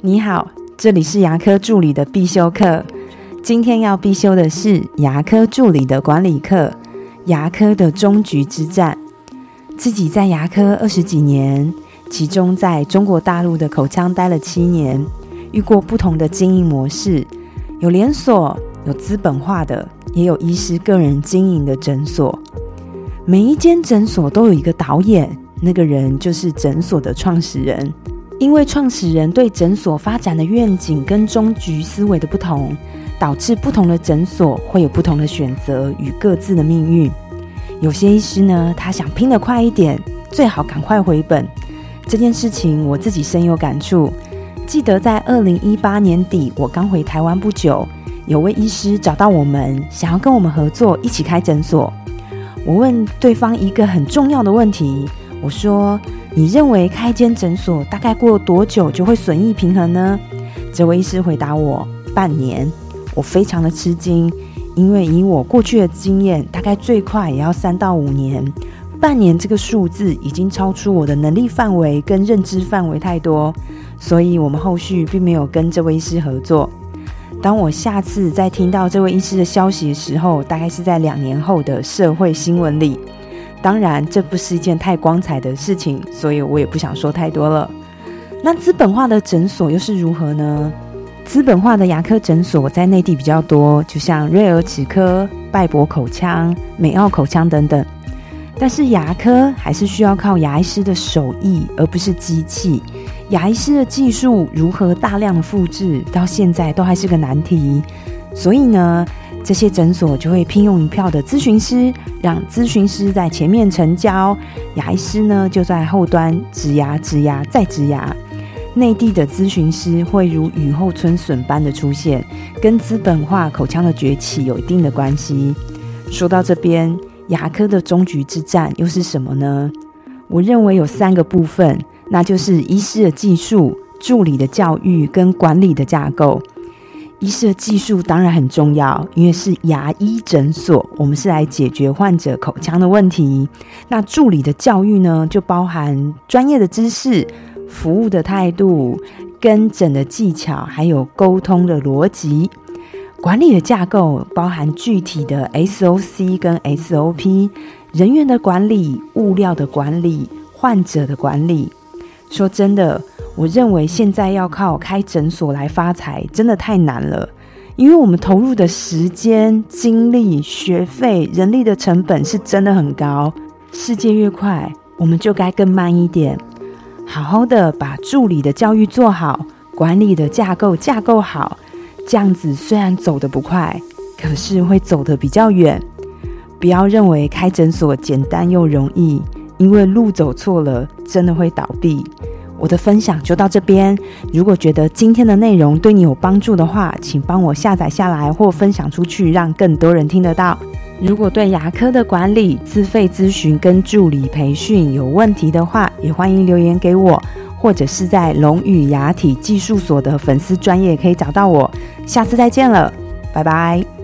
你好，这里是牙科助理的必修课。今天要必修的是牙科助理的管理课——牙科的终局之战。自己在牙科二十几年，其中在中国大陆的口腔待了七年，遇过不同的经营模式，有连锁，有资本化的，也有医师个人经营的诊所。每一间诊所都有一个导演，那个人就是诊所的创始人。因为创始人对诊所发展的愿景跟终局思维的不同，导致不同的诊所会有不同的选择与各自的命运。有些医师呢，他想拼得快一点，最好赶快回本。这件事情我自己深有感触。记得在二零一八年底，我刚回台湾不久，有位医师找到我们，想要跟我们合作，一起开诊所。我问对方一个很重要的问题，我说。你认为开间诊所大概过多久就会损益平衡呢？这位医师回答我：半年。我非常的吃惊，因为以我过去的经验，大概最快也要三到五年。半年这个数字已经超出我的能力范围跟认知范围太多，所以我们后续并没有跟这位医师合作。当我下次再听到这位医师的消息的时候，大概是在两年后的社会新闻里。当然，这不是一件太光彩的事情，所以我也不想说太多了。那资本化的诊所又是如何呢？资本化的牙科诊所在内地比较多，就像瑞尔齿科、拜博口腔、美奥口腔等等。但是牙科还是需要靠牙医师的手艺，而不是机器。牙医师的技术如何大量的复制，到现在都还是个难题。所以呢？这些诊所就会聘用一票的咨询师，让咨询师在前面成交，牙医师呢就在后端植牙、植牙再植牙。内地的咨询师会如雨后春笋般的出现，跟资本化口腔的崛起有一定的关系。说到这边，牙科的终局之战又是什么呢？我认为有三个部分，那就是医师的技术、助理的教育跟管理的架构。医师的技术当然很重要，因为是牙医诊所，我们是来解决患者口腔的问题。那助理的教育呢，就包含专业的知识、服务的态度、跟诊的技巧，还有沟通的逻辑。管理的架构包含具体的 SOC 跟 SOP，人员的管理、物料的管理、患者的管理。说真的。我认为现在要靠开诊所来发财，真的太难了，因为我们投入的时间、精力、学费、人力的成本是真的很高。世界越快，我们就该更慢一点，好好的把助理的教育做好，管理的架构架构好，这样子虽然走得不快，可是会走得比较远。不要认为开诊所简单又容易，因为路走错了，真的会倒闭。我的分享就到这边。如果觉得今天的内容对你有帮助的话，请帮我下载下来或分享出去，让更多人听得到。如果对牙科的管理、自费咨询跟助理培训有问题的话，也欢迎留言给我，或者是在龙语牙体技术所的粉丝专业可以找到我。下次再见了，拜拜。